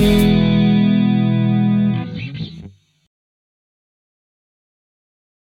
you.